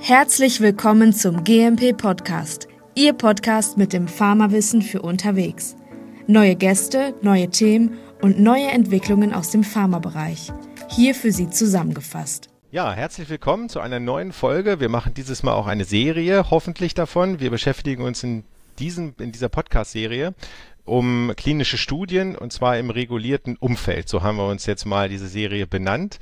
Herzlich willkommen zum GMP Podcast, Ihr Podcast mit dem Pharmawissen für unterwegs. Neue Gäste, neue Themen und neue Entwicklungen aus dem Pharmabereich. Hier für Sie zusammengefasst. Ja, herzlich willkommen zu einer neuen Folge. Wir machen dieses Mal auch eine Serie, hoffentlich davon. Wir beschäftigen uns in, diesem, in dieser Podcast-Serie um klinische Studien und zwar im regulierten Umfeld. So haben wir uns jetzt mal diese Serie benannt.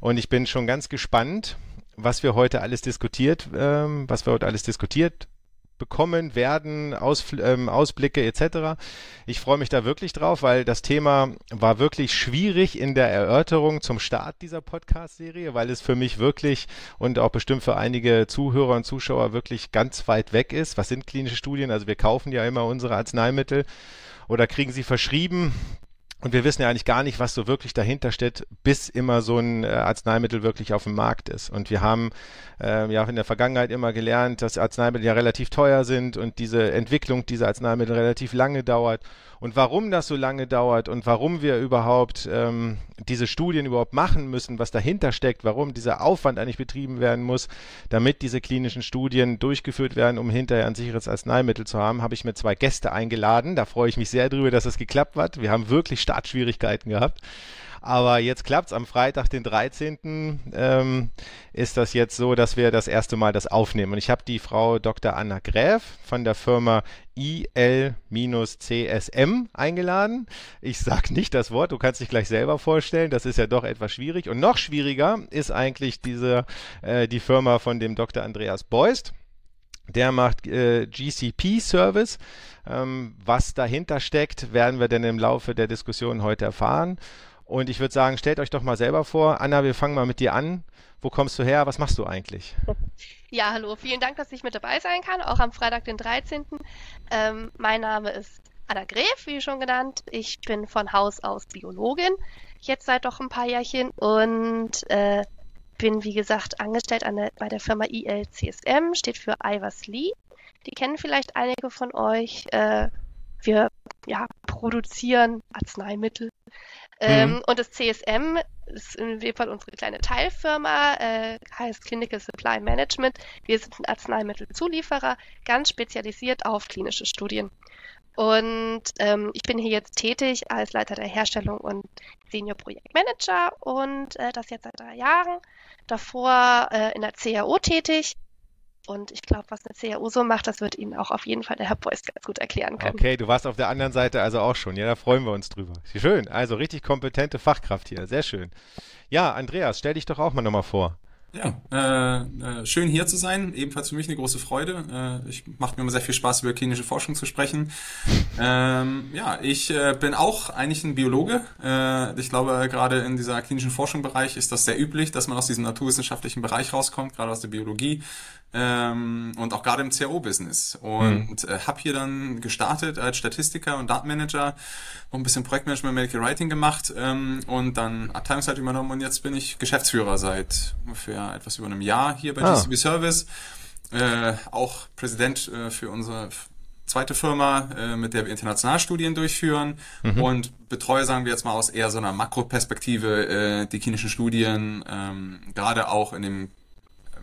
Und ich bin schon ganz gespannt, was wir heute alles diskutiert, ähm, was wir heute alles diskutiert bekommen werden, Aus, ähm, Ausblicke etc. Ich freue mich da wirklich drauf, weil das Thema war wirklich schwierig in der Erörterung zum Start dieser Podcast-Serie, weil es für mich wirklich und auch bestimmt für einige Zuhörer und Zuschauer wirklich ganz weit weg ist. Was sind klinische Studien? Also wir kaufen ja immer unsere Arzneimittel oder kriegen sie verschrieben. Und wir wissen ja eigentlich gar nicht, was so wirklich dahinter steht, bis immer so ein äh, Arzneimittel wirklich auf dem Markt ist. Und wir haben äh, ja in der Vergangenheit immer gelernt, dass Arzneimittel ja relativ teuer sind und diese Entwicklung dieser Arzneimittel relativ lange dauert. Und warum das so lange dauert und warum wir überhaupt ähm, diese Studien überhaupt machen müssen, was dahinter steckt, warum dieser Aufwand eigentlich betrieben werden muss, damit diese klinischen Studien durchgeführt werden, um hinterher ein sicheres Arzneimittel zu haben, habe ich mir zwei Gäste eingeladen. Da freue ich mich sehr drüber, dass es geklappt hat. Wir haben wirklich Startschwierigkeiten gehabt. Aber jetzt klappt es am Freitag, den 13. Ähm, ist das jetzt so, dass wir das erste Mal das aufnehmen. Und ich habe die Frau Dr. Anna Gräf von der Firma IL-CSM eingeladen. Ich sage nicht das Wort, du kannst dich gleich selber vorstellen, das ist ja doch etwas schwierig. Und noch schwieriger ist eigentlich diese, äh, die Firma von dem Dr. Andreas Beust. Der macht äh, GCP-Service. Ähm, was dahinter steckt, werden wir denn im Laufe der Diskussion heute erfahren. Und ich würde sagen, stellt euch doch mal selber vor. Anna, wir fangen mal mit dir an. Wo kommst du her? Was machst du eigentlich? Ja, hallo. Vielen Dank, dass ich mit dabei sein kann, auch am Freitag, den 13. Ähm, mein Name ist Anna Gref, wie schon genannt. Ich bin von Haus aus Biologin, jetzt seit doch ein paar Jährchen und äh, bin, wie gesagt, angestellt der, bei der Firma ILCSM, steht für Ivers Lee. Die kennen vielleicht einige von euch. Äh, wir ja, produzieren Arzneimittel ähm, mhm. und das CSM ist in dem Fall unsere kleine Teilfirma, äh, heißt Clinical Supply Management. Wir sind ein Arzneimittelzulieferer, ganz spezialisiert auf klinische Studien. Und ähm, ich bin hier jetzt tätig als Leiter der Herstellung und Senior Projektmanager und äh, das jetzt seit drei Jahren. Davor äh, in der CAO tätig und ich glaube, was eine CAU so macht, das wird Ihnen auch auf jeden Fall der Herr Beuys ganz gut erklären können. Okay, du warst auf der anderen Seite also auch schon. Ja, da freuen wir uns drüber. Schön, also richtig kompetente Fachkraft hier. Sehr schön. Ja, Andreas, stell dich doch auch mal nochmal vor. Ja, äh, äh, schön hier zu sein. Ebenfalls für mich eine große Freude. Äh, ich macht mir immer sehr viel Spaß, über klinische Forschung zu sprechen. Ähm, ja, ich äh, bin auch eigentlich ein Biologe. Äh, ich glaube, gerade in dieser klinischen Forschungsbereich ist das sehr üblich, dass man aus diesem naturwissenschaftlichen Bereich rauskommt, gerade aus der Biologie ähm, und auch gerade im CRO-Business. Und mhm. äh, habe hier dann gestartet als Statistiker und Datenmanager, noch ein bisschen Projektmanagement, Medical Writing gemacht ähm, und dann Abteilungszeit übernommen und jetzt bin ich Geschäftsführer seit ungefähr etwas über einem Jahr hier bei ah. GCB Service. Äh, auch Präsident äh, für unsere zweite Firma, äh, mit der wir international Studien durchführen mhm. und betreue, sagen wir jetzt mal aus eher so einer Makroperspektive, äh, die klinischen Studien, ähm, gerade auch in dem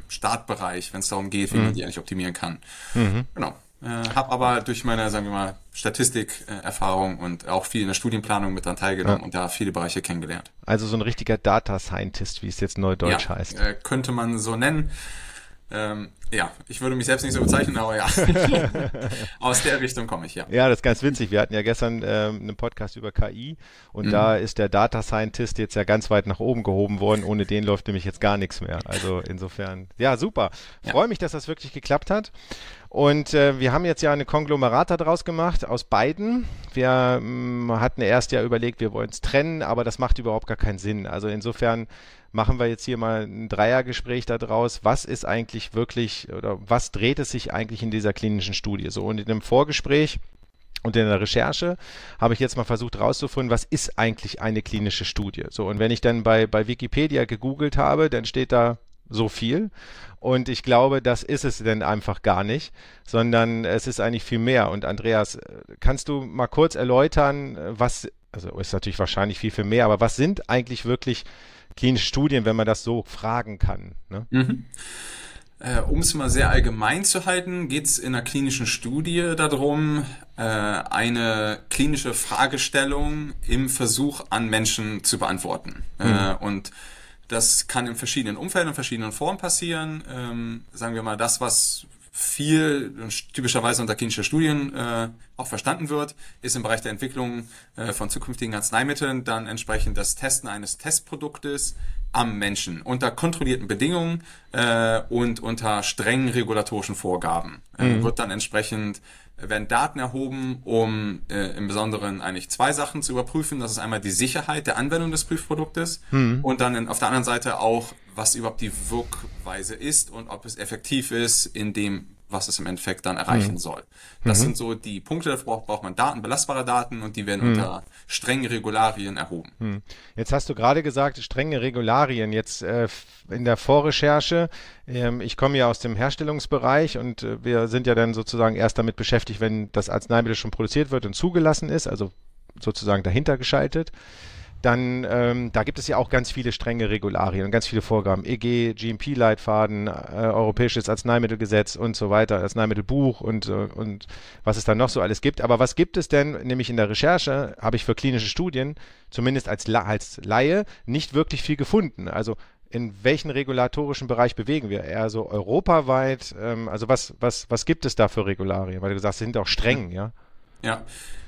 Startbereich, wenn es darum geht, wie mhm. man die eigentlich optimieren kann. Mhm. Genau. Äh, habe aber durch meine, sagen wir mal, Statistikerfahrung und auch viel in der Studienplanung mit dran teilgenommen ja. und da viele Bereiche kennengelernt. Also so ein richtiger Data Scientist, wie es jetzt neudeutsch ja, heißt. Äh, könnte man so nennen. Ähm, ja, ich würde mich selbst nicht so bezeichnen, aber ja. Aus der Richtung komme ich, ja. Ja, das ist ganz winzig. Wir hatten ja gestern ähm, einen Podcast über KI und mhm. da ist der Data Scientist jetzt ja ganz weit nach oben gehoben worden. Ohne den läuft nämlich jetzt gar nichts mehr. Also insofern, ja, super. Freue ja. mich, dass das wirklich geklappt hat. Und äh, wir haben jetzt ja eine Konglomerat daraus gemacht, aus beiden. Wir ähm, hatten erst ja überlegt, wir wollen es trennen, aber das macht überhaupt gar keinen Sinn. Also insofern machen wir jetzt hier mal ein Dreiergespräch daraus. Was ist eigentlich wirklich oder was dreht es sich eigentlich in dieser klinischen Studie? So und in dem Vorgespräch und in der Recherche habe ich jetzt mal versucht herauszufinden, was ist eigentlich eine klinische Studie? So, und wenn ich dann bei, bei Wikipedia gegoogelt habe, dann steht da so viel. Und ich glaube, das ist es denn einfach gar nicht, sondern es ist eigentlich viel mehr. Und Andreas, kannst du mal kurz erläutern, was, also ist natürlich wahrscheinlich viel, viel mehr, aber was sind eigentlich wirklich klinische Studien, wenn man das so fragen kann? Ne? Mhm. Äh, um es mal sehr allgemein zu halten, geht es in einer klinischen Studie darum, äh, eine klinische Fragestellung im Versuch an Menschen zu beantworten. Mhm. Äh, und das kann in verschiedenen Umfeldern, in verschiedenen Formen passieren. Ähm, sagen wir mal, das, was viel typischerweise unter klinischer Studien äh, auch verstanden wird, ist im Bereich der Entwicklung äh, von zukünftigen Arzneimitteln dann entsprechend das Testen eines Testproduktes am Menschen unter kontrollierten Bedingungen äh, und unter strengen regulatorischen Vorgaben. Äh, mhm. Wird dann entsprechend werden Daten erhoben, um äh, im Besonderen eigentlich zwei Sachen zu überprüfen. Das ist einmal die Sicherheit der Anwendung des Prüfproduktes mhm. und dann in, auf der anderen Seite auch, was überhaupt die Wirkweise ist und ob es effektiv ist in dem, was es im Endeffekt dann erreichen mhm. soll. Das mhm. sind so die Punkte, da braucht, braucht man Daten, belastbare Daten und die werden mhm. unter strengen Regularien erhoben. Mhm. Jetzt hast du gerade gesagt, strenge Regularien. Jetzt äh, in der Vorrecherche, ähm, ich komme ja aus dem Herstellungsbereich und äh, wir sind ja dann sozusagen erst damit beschäftigt, wenn das Arzneimittel schon produziert wird und zugelassen ist, also sozusagen dahinter geschaltet dann ähm, da gibt es ja auch ganz viele strenge Regularien und ganz viele Vorgaben. EG, GMP-Leitfaden, äh, Europäisches Arzneimittelgesetz und so weiter, Arzneimittelbuch und, äh, und was es dann noch so alles gibt. Aber was gibt es denn, nämlich in der Recherche, habe ich für klinische Studien, zumindest als, als Laie, nicht wirklich viel gefunden. Also in welchen regulatorischen Bereich bewegen wir? Eher so europaweit? Ähm, also was, was, was gibt es da für Regularien? Weil du sagst, sie sind auch streng, ja? Ja,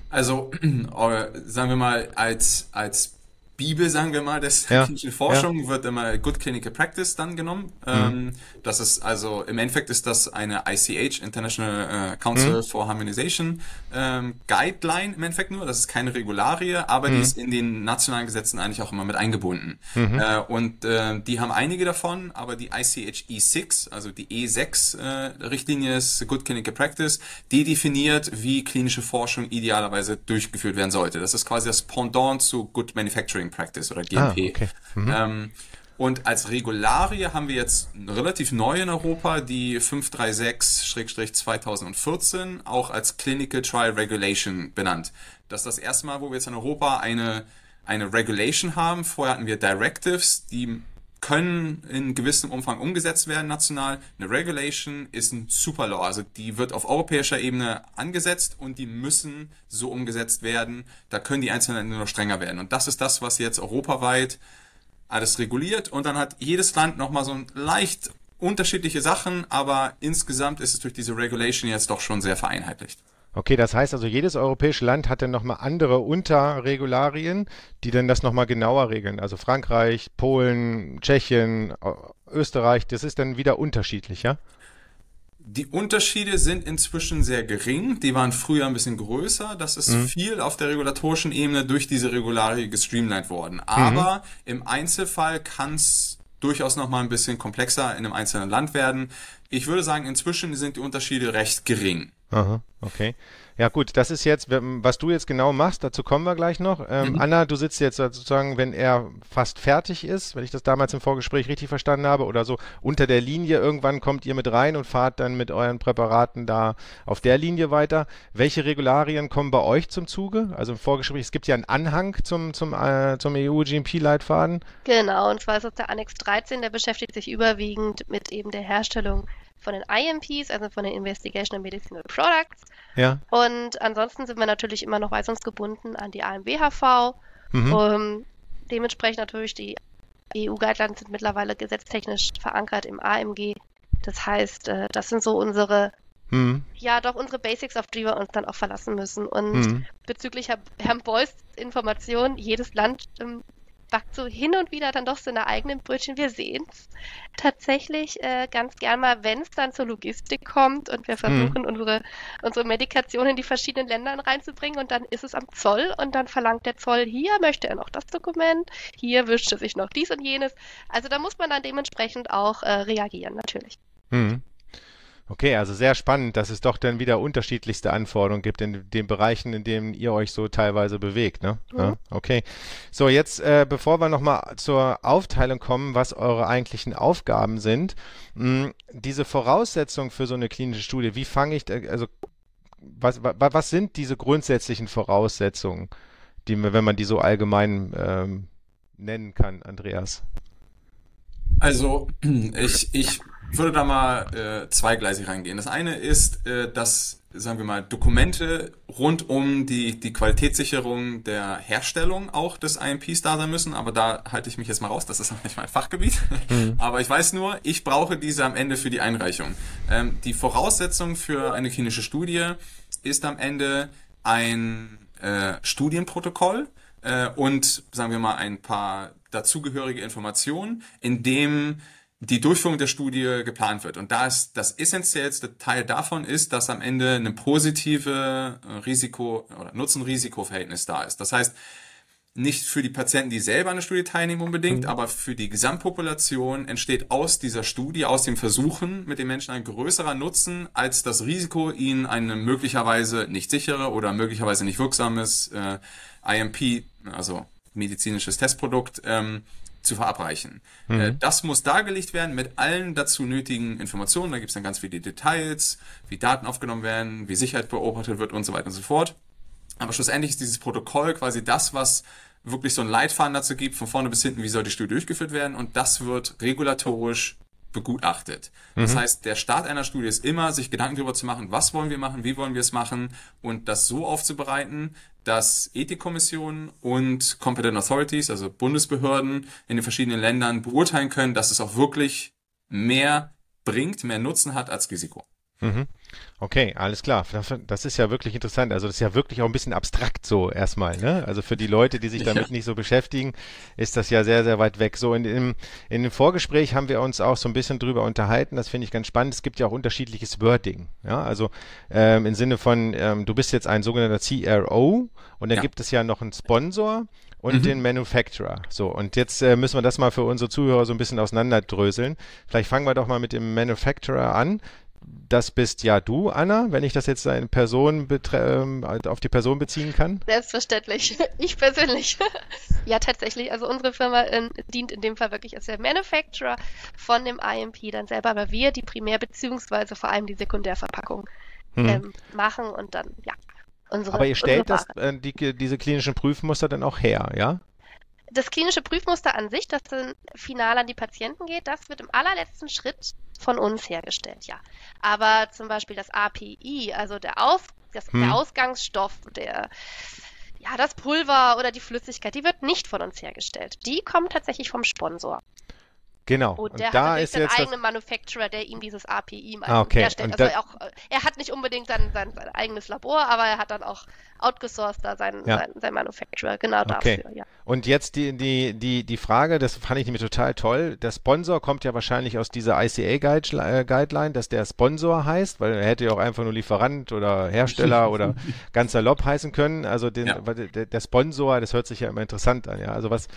also äh, sagen wir mal, als, als Bibel, sagen wir mal, des ja. klinischen Forschung ja. wird immer Good Clinical Practice dann genommen. Mhm. Ähm, das ist also im Endeffekt ist das eine ICH International äh, Council mhm. for Harmonization ähm, Guideline im Endeffekt nur. Das ist keine Regularie, aber mhm. die ist in den nationalen Gesetzen eigentlich auch immer mit eingebunden. Mhm. Äh, und äh, die haben einige davon, aber die ICH E6, also die E6 äh, Richtlinie ist Good Clinical Practice, die definiert, wie klinische Forschung idealerweise durchgeführt werden sollte. Das ist quasi das Pendant zu Good Manufacturing Practice oder GMP. Ah, okay. mhm. ähm, und als Regularie haben wir jetzt relativ neu in Europa die 536-2014 auch als Clinical Trial Regulation benannt. Das ist das erste Mal, wo wir jetzt in Europa eine, eine Regulation haben. Vorher hatten wir Directives, die können in gewissem Umfang umgesetzt werden national. Eine Regulation ist ein Superlaw, also die wird auf europäischer Ebene angesetzt und die müssen so umgesetzt werden. Da können die einzelnen Länder nur strenger werden. Und das ist das, was jetzt europaweit alles reguliert. Und dann hat jedes Land nochmal so ein leicht unterschiedliche Sachen, aber insgesamt ist es durch diese Regulation jetzt doch schon sehr vereinheitlicht. Okay, das heißt also, jedes europäische Land hat dann nochmal andere Unterregularien, die dann das nochmal genauer regeln. Also Frankreich, Polen, Tschechien, Österreich, das ist dann wieder unterschiedlich, ja? Die Unterschiede sind inzwischen sehr gering. Die waren früher ein bisschen größer. Das ist mhm. viel auf der regulatorischen Ebene durch diese Regularie gestreamlined worden. Aber mhm. im Einzelfall kann es durchaus nochmal ein bisschen komplexer in einem einzelnen Land werden. Ich würde sagen, inzwischen sind die Unterschiede recht gering. Aha, okay. Ja gut, das ist jetzt, was du jetzt genau machst, dazu kommen wir gleich noch. Ähm, mhm. Anna, du sitzt jetzt sozusagen, wenn er fast fertig ist, wenn ich das damals im Vorgespräch richtig verstanden habe, oder so unter der Linie, irgendwann kommt ihr mit rein und fahrt dann mit euren Präparaten da auf der Linie weiter. Welche Regularien kommen bei euch zum Zuge? Also im Vorgespräch, es gibt ja einen Anhang zum, zum, äh, zum EU-GMP-Leitfaden. Genau, und zwar ist das der Annex 13, der beschäftigt sich überwiegend mit eben der Herstellung von den IMPs, also von den Investigational Medicinal Products. Ja. Und ansonsten sind wir natürlich immer noch weisungsgebunden an die AMBHV. Mhm. Um, dementsprechend natürlich die EU-Guidelines sind mittlerweile gesetztechnisch verankert im AMG. Das heißt, äh, das sind so unsere, mhm. ja doch unsere Basics, auf die wir uns dann auch verlassen müssen. Und mhm. bezüglich Herrn Beuys Information, jedes Land ähm, backt so hin und wieder dann doch seine eigenen Brötchen. Wir sehen es tatsächlich äh, ganz gern mal, wenn es dann zur Logistik kommt und wir versuchen, mhm. unsere, unsere Medikation in die verschiedenen Ländern reinzubringen und dann ist es am Zoll und dann verlangt der Zoll, hier möchte er noch das Dokument, hier wünscht er sich noch dies und jenes. Also da muss man dann dementsprechend auch äh, reagieren, natürlich. Mhm. Okay, also sehr spannend, dass es doch dann wieder unterschiedlichste Anforderungen gibt in den Bereichen, in denen ihr euch so teilweise bewegt. Ne? Mhm. Ja, okay. So, jetzt, äh, bevor wir nochmal zur Aufteilung kommen, was eure eigentlichen Aufgaben sind, mh, hm, diese Voraussetzungen für so eine klinische Studie, wie fange ich, also was, was, was sind diese grundsätzlichen Voraussetzungen, die, wenn man die so allgemein ähm, nennen kann, Andreas? Also ich, ich würde da mal äh, zweigleisig reingehen. Das eine ist, äh, dass, sagen wir mal, Dokumente rund um die, die Qualitätssicherung der Herstellung auch des IMPs da sein müssen, aber da halte ich mich jetzt mal raus, das ist noch nicht mein Fachgebiet. Mhm. Aber ich weiß nur, ich brauche diese am Ende für die Einreichung. Ähm, die Voraussetzung für eine klinische Studie ist am Ende ein äh, Studienprotokoll äh, und, sagen wir mal, ein paar dazugehörige Informationen, in dem die Durchführung der Studie geplant wird. Und da ist das essentiellste Teil davon ist, dass am Ende eine positive äh, Risiko- oder Nutzen-Risiko-Verhältnis da ist. Das heißt, nicht für die Patienten, die selber an der Studie teilnehmen unbedingt, mhm. aber für die Gesamtpopulation entsteht aus dieser Studie, aus dem Versuchen mit den Menschen ein größerer Nutzen als das Risiko, ihnen ein möglicherweise nicht sichere oder möglicherweise nicht wirksames äh, IMP, also medizinisches Testprodukt, ähm, zu verabreichen. Mhm. Äh, das muss dargelegt werden mit allen dazu nötigen Informationen. Da gibt es dann ganz viele Details, wie Daten aufgenommen werden, wie Sicherheit beobachtet wird und so weiter und so fort. Aber schlussendlich ist dieses Protokoll quasi das, was wirklich so ein Leitfaden dazu gibt, von vorne bis hinten, wie soll die Studie durchgeführt werden. Und das wird regulatorisch begutachtet. Das mhm. heißt, der Start einer Studie ist immer, sich Gedanken darüber zu machen, was wollen wir machen, wie wollen wir es machen und das so aufzubereiten, dass Ethikkommissionen und Competent Authorities, also Bundesbehörden in den verschiedenen Ländern beurteilen können, dass es auch wirklich mehr bringt, mehr Nutzen hat als Risiko. Mhm. Okay, alles klar. Das ist ja wirklich interessant. Also das ist ja wirklich auch ein bisschen abstrakt so erstmal. Ne? Also für die Leute, die sich damit ja. nicht so beschäftigen, ist das ja sehr, sehr weit weg. So in dem, in dem Vorgespräch haben wir uns auch so ein bisschen drüber unterhalten. Das finde ich ganz spannend. Es gibt ja auch unterschiedliches Wording. Ja, also ähm, im Sinne von, ähm, du bist jetzt ein sogenannter CRO und dann ja. gibt es ja noch einen Sponsor und mhm. den Manufacturer. So, und jetzt äh, müssen wir das mal für unsere Zuhörer so ein bisschen auseinanderdröseln. Vielleicht fangen wir doch mal mit dem Manufacturer an das bist ja du, Anna, wenn ich das jetzt in Person ähm, auf die Person beziehen kann? Selbstverständlich. Ich persönlich. ja, tatsächlich. Also unsere Firma äh, dient in dem Fall wirklich als der Manufacturer von dem IMP dann selber, aber wir die Primär- bzw. vor allem die Sekundärverpackung hm. ähm, machen und dann, ja. Unsere, aber ihr stellt das, äh, die, diese klinischen Prüfmuster dann auch her, ja? Das klinische Prüfmuster an sich, das dann final an die Patienten geht, das wird im allerletzten Schritt von uns hergestellt, ja. Aber zum Beispiel das API, also der, Aus, das, hm. der Ausgangsstoff, der ja, das Pulver oder die Flüssigkeit, die wird nicht von uns hergestellt. Die kommt tatsächlich vom Sponsor. Genau. Und der und da hat ist jetzt eigenen Manufacturer, der ihm dieses API ah, okay. herstellt. Also er, auch, er hat nicht unbedingt sein, sein, sein, eigenes Labor, aber er hat dann auch outgesourced da sein, ja. sein, sein Manufacturer, genau okay. dafür. Ja. Und jetzt die, die, die, die Frage, das fand ich nämlich total toll. Der Sponsor kommt ja wahrscheinlich aus dieser ICA-Guideline, dass der Sponsor heißt, weil er hätte ja auch einfach nur Lieferant oder Hersteller oder ganz salopp heißen können. Also den, ja. der, der Sponsor, das hört sich ja immer interessant an. Ja, also was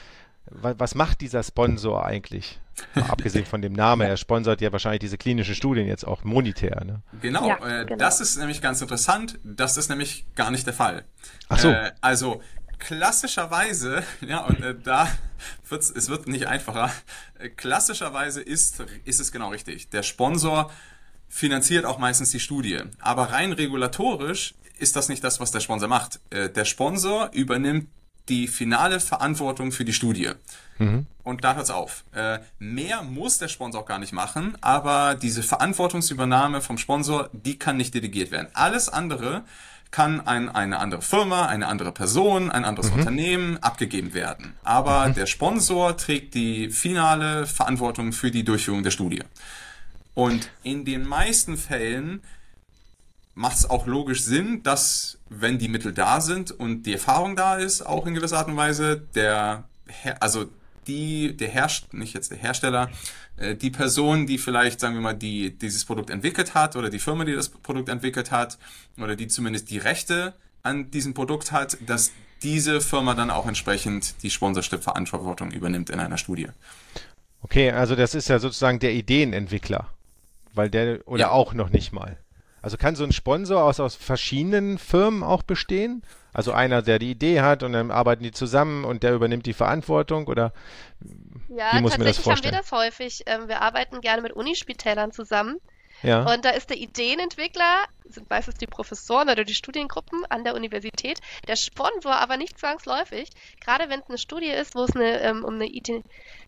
was macht dieser Sponsor eigentlich? Abgesehen von dem Namen, er sponsert ja wahrscheinlich diese klinischen Studien jetzt auch monetär. Ne? Genau, ja, äh, genau, das ist nämlich ganz interessant. Das ist nämlich gar nicht der Fall. Ach so. Äh, also klassischerweise, ja, und äh, da wird's, es wird nicht einfacher. Äh, klassischerweise ist, ist es genau richtig. Der Sponsor finanziert auch meistens die Studie. Aber rein regulatorisch ist das nicht das, was der Sponsor macht. Äh, der Sponsor übernimmt die finale Verantwortung für die Studie. Mhm. Und da hört's auf. Äh, mehr muss der Sponsor auch gar nicht machen, aber diese Verantwortungsübernahme vom Sponsor, die kann nicht delegiert werden. Alles andere kann ein, eine andere Firma, eine andere Person, ein anderes mhm. Unternehmen abgegeben werden. Aber mhm. der Sponsor trägt die finale Verantwortung für die Durchführung der Studie. Und in den meisten Fällen macht es auch logisch Sinn, dass, wenn die Mittel da sind und die Erfahrung da ist, auch in gewisser Art und Weise, der, Her also die, der Herst nicht jetzt der Hersteller, äh, die Person, die vielleicht, sagen wir mal, die dieses Produkt entwickelt hat oder die Firma, die das Produkt entwickelt hat oder die zumindest die Rechte an diesem Produkt hat, dass diese Firma dann auch entsprechend die Sponsorship-Verantwortung übernimmt in einer Studie. Okay, also das ist ja sozusagen der Ideenentwickler, weil der oder ja. auch noch nicht mal. Also kann so ein Sponsor aus, aus verschiedenen Firmen auch bestehen? Also einer, der die Idee hat und dann arbeiten die zusammen und der übernimmt die Verantwortung oder ja, wie muss man das vorstellen? haben wir das häufig. Ähm, wir arbeiten gerne mit Unispitälern zusammen. Ja. Und da ist der Ideenentwickler, sind meistens die Professoren oder die Studiengruppen an der Universität, der Sponsor aber nicht zwangsläufig. Gerade wenn es eine Studie ist, wo es eine, ähm, um, eine Idee,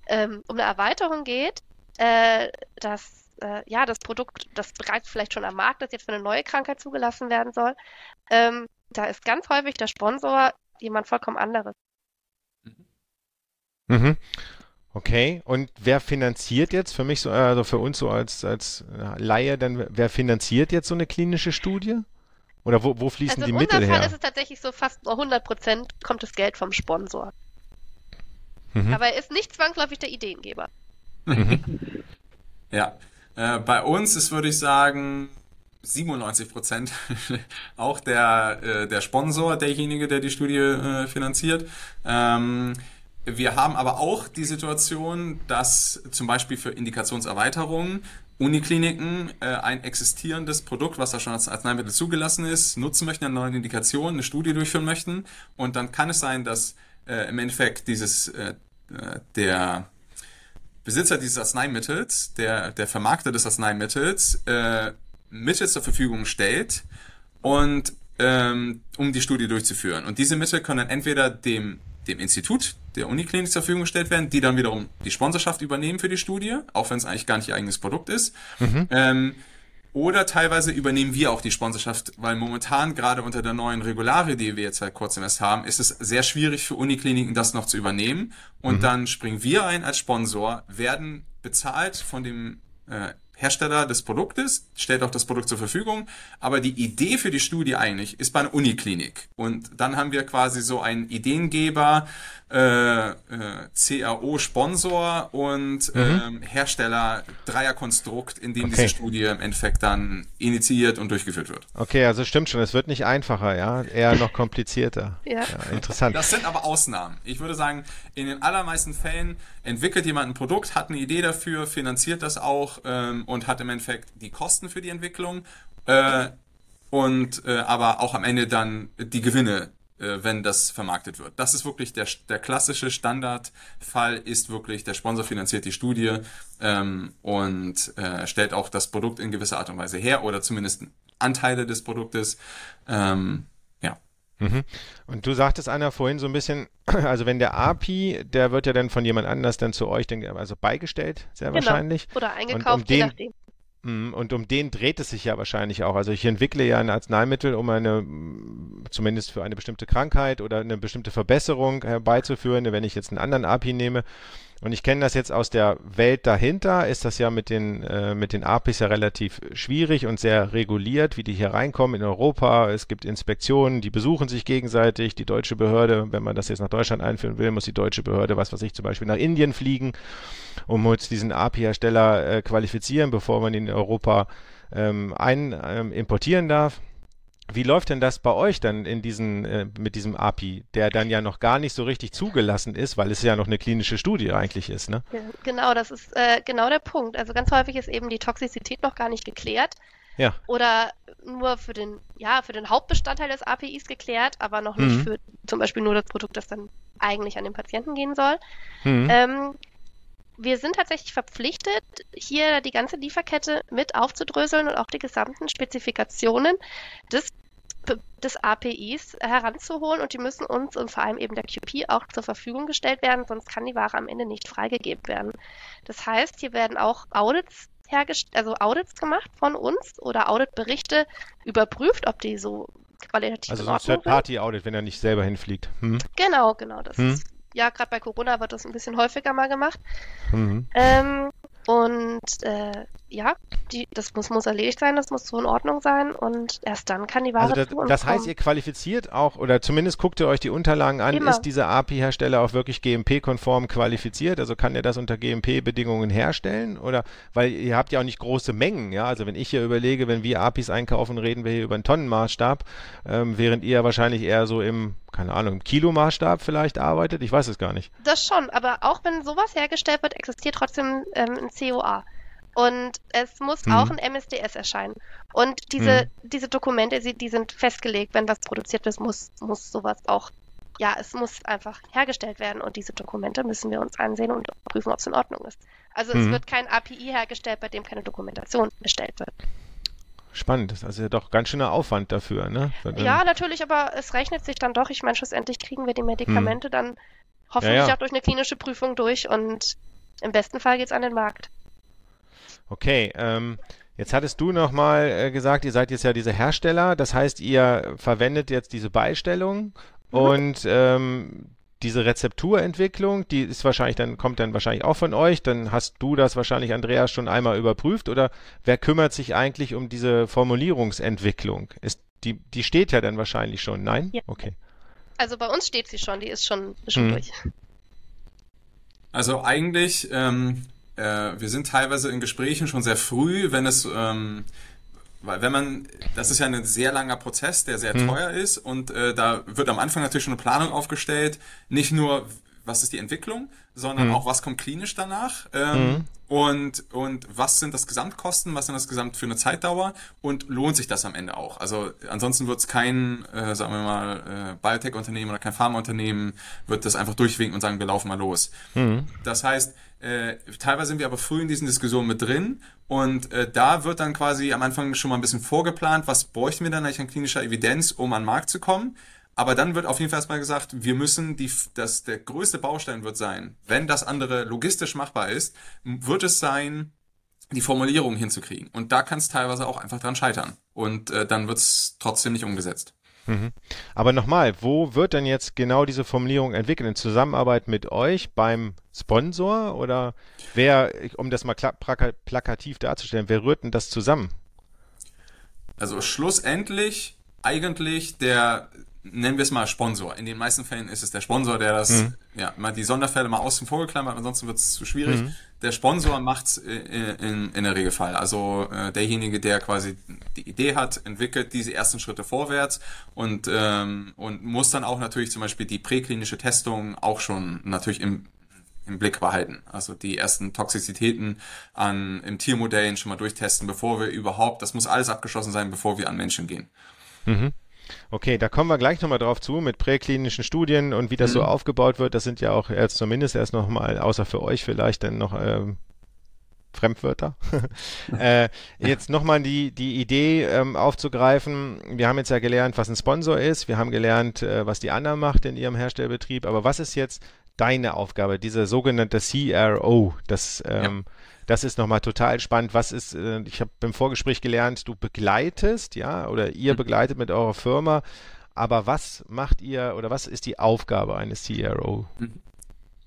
ähm, um eine Erweiterung geht, äh, dass äh, ja, das Produkt, das bereits vielleicht schon am Markt ist, jetzt für eine neue Krankheit zugelassen werden soll, ähm, da ist ganz häufig der Sponsor jemand vollkommen anderes. Mhm. Okay, und wer finanziert jetzt für mich so, also für uns so als, als Laie, dann wer finanziert jetzt so eine klinische Studie? Oder wo, wo fließen also die Mittel her? In unserem Fall ist es tatsächlich so, fast 100 Prozent kommt das Geld vom Sponsor. Mhm. Aber er ist nicht zwangsläufig der Ideengeber. Mhm. ja, äh, bei uns ist, würde ich sagen, 97 Prozent auch der, äh, der Sponsor, derjenige, der die Studie äh, finanziert. Ähm, wir haben aber auch die Situation, dass zum Beispiel für Indikationserweiterungen Unikliniken äh, ein existierendes Produkt, was da schon als Arzneimittel zugelassen ist, nutzen möchten, eine neue Indikation, eine Studie durchführen möchten. Und dann kann es sein, dass äh, im Endeffekt dieses äh, äh der Besitzer dieses Arzneimittels, der, der Vermarkter des Arzneimittels, äh, Mittel zur Verfügung stellt und ähm, um die Studie durchzuführen. Und diese Mittel können entweder dem dem Institut der Uniklinik zur Verfügung gestellt werden, die dann wiederum die Sponsorschaft übernehmen für die Studie, auch wenn es eigentlich gar nicht ihr eigenes Produkt ist. Mhm. Ähm, oder teilweise übernehmen wir auch die Sponsorschaft, weil momentan gerade unter der neuen Regulare, die wir jetzt seit kurzem erst haben, ist es sehr schwierig für Unikliniken, das noch zu übernehmen. Und mhm. dann springen wir ein als Sponsor, werden bezahlt von dem äh, Hersteller des Produktes, stellt auch das Produkt zur Verfügung, aber die Idee für die Studie eigentlich ist bei einer Uniklinik. Und dann haben wir quasi so einen Ideengeber, äh, äh, CAO-Sponsor und mhm. ähm, Hersteller Dreierkonstrukt, in dem okay. diese Studie im Endeffekt dann initiiert und durchgeführt wird. Okay, also stimmt schon, es wird nicht einfacher, ja, eher noch komplizierter. ja. ja. Interessant. Das sind aber Ausnahmen. Ich würde sagen, in den allermeisten Fällen entwickelt jemand ein Produkt, hat eine Idee dafür, finanziert das auch ähm, und hat im Endeffekt die Kosten für die Entwicklung äh, und äh, aber auch am Ende dann die Gewinne äh, wenn das vermarktet wird. Das ist wirklich der, der klassische Standardfall, ist wirklich, der Sponsor finanziert die Studie ähm, und äh, stellt auch das Produkt in gewisser Art und Weise her oder zumindest Anteile des Produktes. Ähm. Mhm. Und du sagtest einer vorhin so ein bisschen, also wenn der API, der wird ja dann von jemand anders dann zu euch dann also beigestellt, sehr genau. wahrscheinlich. Oder eingekauft, um je nachdem. Mhm, und um den dreht es sich ja wahrscheinlich auch. Also ich entwickle ja ein Arzneimittel, um eine, zumindest für eine bestimmte Krankheit oder eine bestimmte Verbesserung herbeizuführen. Wenn ich jetzt einen anderen API nehme, und ich kenne das jetzt aus der Welt dahinter, ist das ja mit den, äh, mit den APIs ja relativ schwierig und sehr reguliert, wie die hier reinkommen in Europa. Es gibt Inspektionen, die besuchen sich gegenseitig. Die deutsche Behörde, wenn man das jetzt nach Deutschland einführen will, muss die deutsche Behörde, was weiß ich, zum Beispiel nach Indien fliegen, um uns diesen API-Hersteller äh, qualifizieren, bevor man ihn in Europa ähm, ein, ähm, importieren darf. Wie läuft denn das bei euch dann in diesen, äh, mit diesem API, der dann ja noch gar nicht so richtig zugelassen ist, weil es ja noch eine klinische Studie eigentlich ist, ne? Genau, das ist äh, genau der Punkt. Also ganz häufig ist eben die Toxizität noch gar nicht geklärt. Ja. Oder nur für den, ja, für den Hauptbestandteil des APIs geklärt, aber noch nicht mhm. für zum Beispiel nur das Produkt, das dann eigentlich an den Patienten gehen soll. Mhm. Ähm, wir sind tatsächlich verpflichtet, hier die ganze Lieferkette mit aufzudröseln und auch die gesamten Spezifikationen des, des APIs heranzuholen und die müssen uns und vor allem eben der QP auch zur Verfügung gestellt werden, sonst kann die Ware am Ende nicht freigegeben werden. Das heißt, hier werden auch Audits also Audits gemacht von uns oder Auditberichte überprüft, ob die so qualitativ also so ein Third-Party-Audit, wenn er nicht selber hinfliegt. Hm? Genau, genau. Das hm? ist ja, gerade bei Corona wird das ein bisschen häufiger mal gemacht. Mhm. Ähm, und äh, ja, die, das muss, muss erledigt sein, das muss so in Ordnung sein und erst dann kann die Ware also das, das heißt, ihr qualifiziert auch oder zumindest guckt ihr euch die Unterlagen an, Immer. ist dieser API-Hersteller auch wirklich GMP-konform qualifiziert? Also kann er das unter GMP-Bedingungen herstellen? Oder weil ihr habt ja auch nicht große Mengen, ja? Also wenn ich hier überlege, wenn wir APIs einkaufen, reden wir hier über einen Tonnenmaßstab, ähm, während ihr wahrscheinlich eher so im, keine Ahnung, im Kilomaßstab vielleicht arbeitet. Ich weiß es gar nicht. Das schon, aber auch wenn sowas hergestellt wird, existiert trotzdem ähm, ein COA. Und es muss mhm. auch ein MSDS erscheinen. Und diese, mhm. diese Dokumente, die sind festgelegt, wenn was produziert wird, muss, muss sowas auch, ja, es muss einfach hergestellt werden. Und diese Dokumente müssen wir uns ansehen und prüfen, ob es in Ordnung ist. Also mhm. es wird kein API hergestellt, bei dem keine Dokumentation erstellt wird. Spannend, das ist also doch ganz schöner Aufwand dafür, ne? Ja, natürlich, aber es rechnet sich dann doch. Ich meine, schlussendlich kriegen wir die Medikamente mhm. dann hoffentlich ja, ja. auch durch eine klinische Prüfung durch und im besten Fall geht es an den Markt. Okay, ähm, jetzt hattest du nochmal äh, gesagt, ihr seid jetzt ja diese Hersteller, das heißt, ihr verwendet jetzt diese Beistellung mhm. und ähm, diese Rezepturentwicklung, die ist wahrscheinlich dann, kommt dann wahrscheinlich auch von euch. Dann hast du das wahrscheinlich, Andreas, schon einmal überprüft oder wer kümmert sich eigentlich um diese Formulierungsentwicklung? Ist, die, die steht ja dann wahrscheinlich schon, nein? Ja. Okay. Also bei uns steht sie schon, die ist schon, schon hm. durch. Also eigentlich, ähm, äh, wir sind teilweise in Gesprächen schon sehr früh, wenn es ähm, weil wenn man, das ist ja ein sehr langer Prozess, der sehr hm. teuer ist und äh, da wird am Anfang natürlich schon eine Planung aufgestellt, nicht nur was ist die Entwicklung, sondern hm. auch was kommt klinisch danach ähm, hm. und, und was sind das Gesamtkosten, was sind das Gesamt für eine Zeitdauer und lohnt sich das am Ende auch. Also ansonsten wird es kein, äh, sagen wir mal, äh, Biotech-Unternehmen oder kein Pharmaunternehmen wird das einfach durchwinken und sagen, wir laufen mal los. Hm. Das heißt, äh, teilweise sind wir aber früh in diesen Diskussionen mit drin und äh, da wird dann quasi am Anfang schon mal ein bisschen vorgeplant, was bräuchten wir dann eigentlich an klinischer Evidenz, um an den Markt zu kommen. Aber dann wird auf jeden Fall erstmal gesagt, wir müssen die, das, der größte Baustein wird sein, wenn das andere logistisch machbar ist, wird es sein, die Formulierung hinzukriegen. Und da kann es teilweise auch einfach dran scheitern. Und äh, dann wird es trotzdem nicht umgesetzt. Mhm. Aber nochmal, wo wird denn jetzt genau diese Formulierung entwickelt? In Zusammenarbeit mit euch beim Sponsor oder wer, um das mal plakativ darzustellen, wer rührt denn das zusammen? Also schlussendlich eigentlich der nennen wir es mal Sponsor. In den meisten Fällen ist es der Sponsor, der das, mhm. ja, mal die Sonderfälle mal außen vor geklammert, ansonsten wird es zu schwierig. Mhm. Der Sponsor macht's in, in, in der Regelfall. Also äh, derjenige, der quasi die Idee hat, entwickelt diese ersten Schritte vorwärts und, ähm, und muss dann auch natürlich zum Beispiel die präklinische Testung auch schon natürlich im, im Blick behalten. Also die ersten Toxizitäten an, im Tiermodellen schon mal durchtesten, bevor wir überhaupt, das muss alles abgeschlossen sein, bevor wir an Menschen gehen. Mhm. Okay, da kommen wir gleich nochmal drauf zu mit präklinischen Studien und wie das mhm. so aufgebaut wird. Das sind ja auch jetzt zumindest erst nochmal, außer für euch vielleicht, dann noch ähm, Fremdwörter. äh, jetzt nochmal die, die Idee ähm, aufzugreifen. Wir haben jetzt ja gelernt, was ein Sponsor ist. Wir haben gelernt, äh, was die Anna macht in ihrem Herstellbetrieb. Aber was ist jetzt deine Aufgabe, diese sogenannte CRO? Das ähm, ja das ist nochmal total spannend. Was ist, äh, ich habe im Vorgespräch gelernt, du begleitest, ja, oder ihr mhm. begleitet mit eurer Firma. Aber was macht ihr oder was ist die Aufgabe eines CRO? Mhm.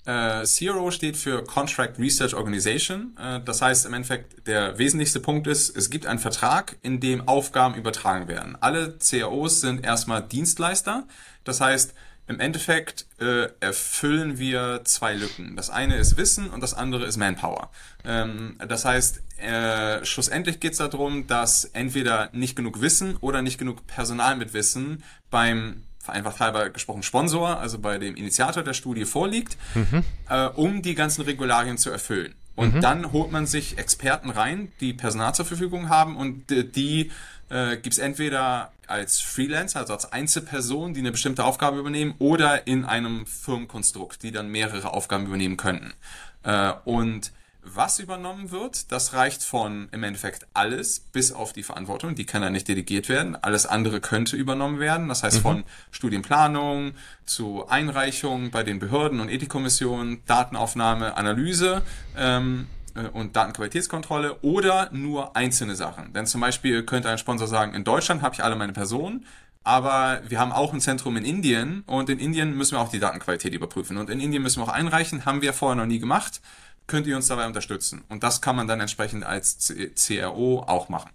Äh, CRO steht für Contract Research Organization. Äh, das heißt im Endeffekt, der wesentlichste Punkt ist, es gibt einen Vertrag, in dem Aufgaben übertragen werden. Alle CROs sind erstmal Dienstleister. Das heißt, im Endeffekt äh, erfüllen wir zwei Lücken. Das eine ist Wissen und das andere ist Manpower. Ähm, das heißt, äh, schlussendlich geht es darum, dass entweder nicht genug Wissen oder nicht genug Personal mit Wissen beim vereinfacht halber gesprochen Sponsor, also bei dem Initiator der Studie vorliegt, mhm. äh, um die ganzen Regularien zu erfüllen. Und mhm. dann holt man sich Experten rein, die Personal zur Verfügung haben und die äh, gibt es entweder als Freelancer, also als Einzelperson, die eine bestimmte Aufgabe übernehmen, oder in einem Firmenkonstrukt, die dann mehrere Aufgaben übernehmen könnten. Äh, und was übernommen wird, das reicht von im Endeffekt alles bis auf die Verantwortung, die kann dann nicht delegiert werden. Alles andere könnte übernommen werden. Das heißt mhm. von Studienplanung zu Einreichung bei den Behörden und Ethikkommissionen, Datenaufnahme, Analyse. Ähm, äh, und Datenqualitätskontrolle oder nur einzelne Sachen. Denn zum Beispiel könnte ein Sponsor sagen, in Deutschland habe ich alle meine Personen, aber wir haben auch ein Zentrum in Indien und in Indien müssen wir auch die Datenqualität überprüfen. Und in Indien müssen wir auch einreichen, haben wir vorher noch nie gemacht. Könnt ihr uns dabei unterstützen? Und das kann man dann entsprechend als CRO auch machen.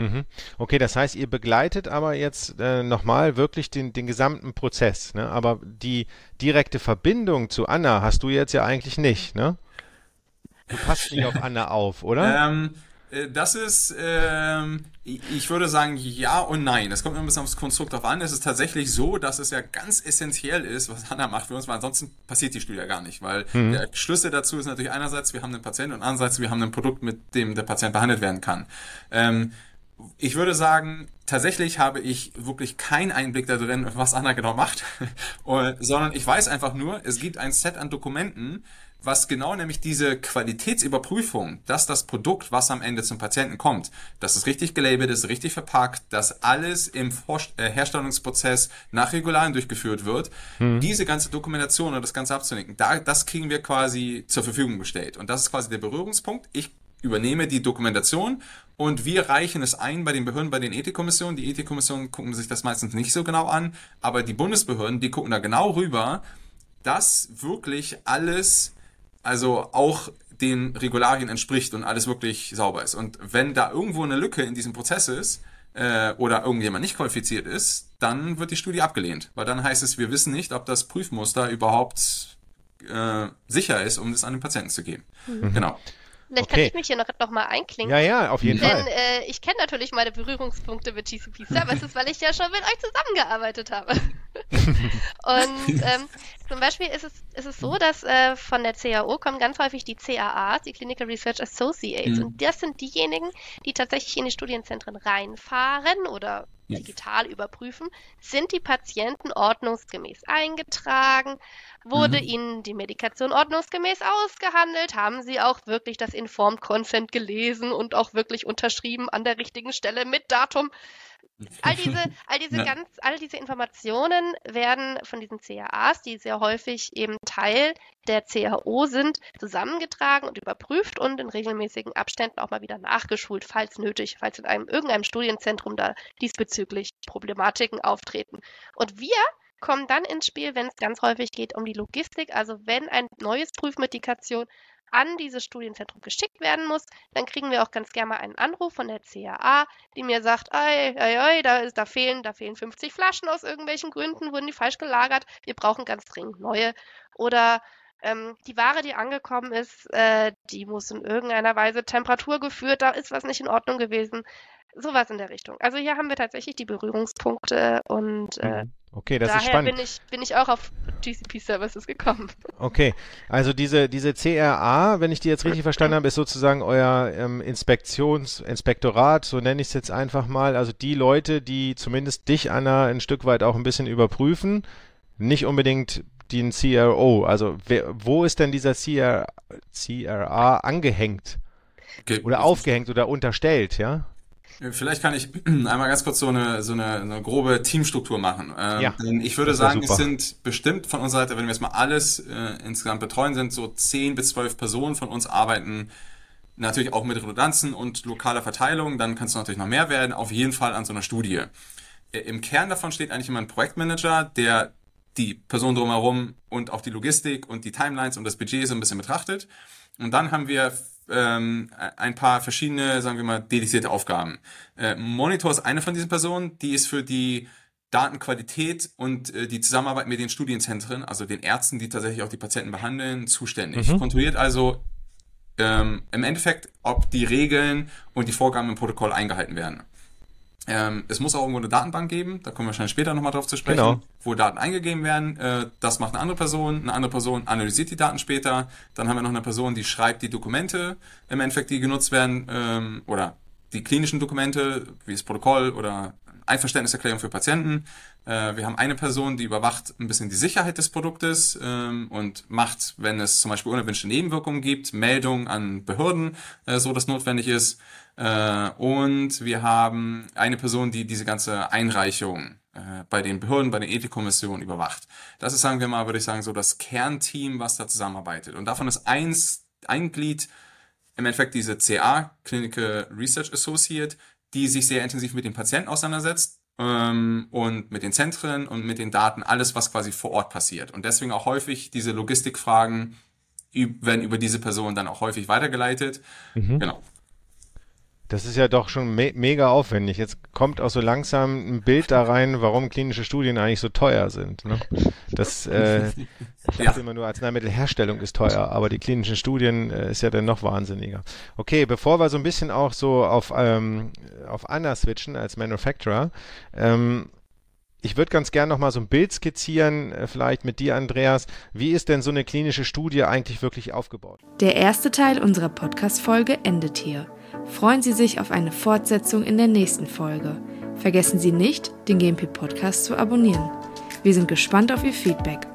Mhm. Okay, das heißt, ihr begleitet aber jetzt äh, nochmal wirklich den, den gesamten Prozess. Ne? Aber die direkte Verbindung zu Anna hast du jetzt ja eigentlich nicht, ne? Du passt nicht auf Anna auf, oder? Ähm, äh, das ist, ähm, ich würde sagen, ja und nein. Das kommt immer ein bisschen aufs Konstrukt drauf an. Es ist tatsächlich so, dass es ja ganz essentiell ist, was Anna macht für uns, weil ansonsten passiert die Studie ja gar nicht. Weil mhm. der Schlüssel dazu ist natürlich einerseits, wir haben einen Patienten und andererseits, wir haben ein Produkt, mit dem der Patient behandelt werden kann. Ähm, ich würde sagen, tatsächlich habe ich wirklich keinen Einblick da drin, was Anna genau macht, sondern ich weiß einfach nur, es gibt ein Set an Dokumenten, was genau nämlich diese Qualitätsüberprüfung, dass das Produkt, was am Ende zum Patienten kommt, dass es richtig gelabelt ist, richtig verpackt, dass alles im äh, Herstellungsprozess nach Regularien durchgeführt wird, mhm. diese ganze Dokumentation und das Ganze abzulenken, da, das kriegen wir quasi zur Verfügung gestellt. Und das ist quasi der Berührungspunkt. Ich übernehme die Dokumentation und wir reichen es ein bei den Behörden, bei den Ethikkommissionen. Die Ethikkommissionen gucken sich das meistens nicht so genau an, aber die Bundesbehörden, die gucken da genau rüber, dass wirklich alles, also auch den Regularien entspricht und alles wirklich sauber ist. Und wenn da irgendwo eine Lücke in diesem Prozess ist, äh, oder irgendjemand nicht qualifiziert ist, dann wird die Studie abgelehnt. Weil dann heißt es, wir wissen nicht, ob das Prüfmuster überhaupt äh, sicher ist, um das an den Patienten zu geben. Mhm. Genau. Vielleicht okay. kann ich mich hier noch, noch mal einklinken. Ja, ja, auf jeden Denn, Fall. Denn äh, ich kenne natürlich meine Berührungspunkte mit GCP Services, weil ich ja schon mit euch zusammengearbeitet habe. und ähm, zum Beispiel ist es, ist es so, dass äh, von der CAO kommen ganz häufig die CAAs, die Clinical Research Associates. Mhm. Und das sind diejenigen, die tatsächlich in die Studienzentren reinfahren oder digital überprüfen, sind die Patienten ordnungsgemäß eingetragen, wurde mhm. ihnen die Medikation ordnungsgemäß ausgehandelt, haben sie auch wirklich das Informed Consent gelesen und auch wirklich unterschrieben an der richtigen Stelle mit Datum. All diese, all diese ja. ganz, all diese Informationen werden von diesen CAAs, die sehr häufig eben Teil der CAO sind, zusammengetragen und überprüft und in regelmäßigen Abständen auch mal wieder nachgeschult, falls nötig, falls in einem irgendeinem Studienzentrum da diesbezüglich Problematiken auftreten. Und wir kommen dann ins Spiel, wenn es ganz häufig geht um die Logistik, also wenn ein neues Prüfmedikation an dieses Studienzentrum geschickt werden muss, dann kriegen wir auch ganz gerne mal einen Anruf von der CAA, die mir sagt, ei, ei, ei, da, ist, da, fehlen, da fehlen 50 Flaschen aus irgendwelchen Gründen, wurden die falsch gelagert, wir brauchen ganz dringend neue. Oder ähm, die Ware, die angekommen ist, äh, die muss in irgendeiner Weise Temperatur geführt, da ist was nicht in Ordnung gewesen. Sowas in der Richtung. Also hier haben wir tatsächlich die Berührungspunkte und äh, mhm. okay, das daher ist spannend. bin ich, bin ich auch auf GCP Services gekommen. Okay, also diese, diese CRA, wenn ich die jetzt richtig verstanden habe, ist sozusagen euer ähm, Inspektions, Inspektorat, so nenne ich es jetzt einfach mal. Also die Leute, die zumindest dich, Anna, ein Stück weit auch ein bisschen überprüfen, nicht unbedingt den CRO. Also wer, wo ist denn dieser CR, CRA angehängt? Okay. Oder aufgehängt oder unterstellt, ja? Vielleicht kann ich einmal ganz kurz so eine, so eine, eine grobe Teamstruktur machen. Ähm, ja, denn ich würde sagen, super. es sind bestimmt von unserer Seite, wenn wir jetzt mal alles äh, insgesamt betreuen, sind so 10 bis 12 Personen von uns arbeiten natürlich auch mit Redundanzen und lokaler Verteilung. Dann kann es natürlich noch mehr werden. Auf jeden Fall an so einer Studie. Äh, Im Kern davon steht eigentlich immer ein Projektmanager, der die Person drumherum und auch die Logistik und die Timelines und das Budget so ein bisschen betrachtet. Und dann haben wir ähm, ein paar verschiedene, sagen wir mal, dedizierte Aufgaben. Äh, Monitor ist eine von diesen Personen, die ist für die Datenqualität und äh, die Zusammenarbeit mit den Studienzentren, also den Ärzten, die tatsächlich auch die Patienten behandeln, zuständig. Mhm. Kontrolliert also ähm, im Endeffekt, ob die Regeln und die Vorgaben im Protokoll eingehalten werden. Ähm, es muss auch irgendwo eine Datenbank geben, da kommen wir wahrscheinlich später nochmal drauf zu sprechen, genau. wo Daten eingegeben werden. Äh, das macht eine andere Person, eine andere Person analysiert die Daten später. Dann haben wir noch eine Person, die schreibt die Dokumente im Endeffekt, die genutzt werden, ähm, oder die klinischen Dokumente, wie das Protokoll oder Einverständniserklärung für Patienten. Äh, wir haben eine Person, die überwacht ein bisschen die Sicherheit des Produktes ähm, und macht, wenn es zum Beispiel unerwünschte Nebenwirkungen gibt, Meldungen an Behörden, äh, so das notwendig ist. Äh, und wir haben eine Person, die diese ganze Einreichung äh, bei den Behörden, bei den Ethikkommissionen überwacht. Das ist, sagen wir mal, würde ich sagen, so das Kernteam, was da zusammenarbeitet. Und davon ist eins, ein Glied im Endeffekt diese CA, Clinical Research Associate, die sich sehr intensiv mit den Patienten auseinandersetzt ähm, und mit den Zentren und mit den Daten, alles, was quasi vor Ort passiert. Und deswegen auch häufig diese Logistikfragen werden über diese Person dann auch häufig weitergeleitet. Mhm. Genau. Das ist ja doch schon me mega aufwendig. Jetzt kommt auch so langsam ein Bild da rein, warum klinische Studien eigentlich so teuer sind. Ne? Das, äh, ich ja. immer nur Arzneimittelherstellung ist teuer, aber die klinischen Studien äh, ist ja dann noch wahnsinniger. Okay, bevor wir so ein bisschen auch so auf, ähm, auf Anna switchen als Manufacturer, ähm, ich würde ganz gern noch mal so ein Bild skizzieren, äh, vielleicht mit dir, Andreas. Wie ist denn so eine klinische Studie eigentlich wirklich aufgebaut? Der erste Teil unserer Podcast-Folge endet hier. Freuen Sie sich auf eine Fortsetzung in der nächsten Folge. Vergessen Sie nicht, den GMP Podcast zu abonnieren. Wir sind gespannt auf Ihr Feedback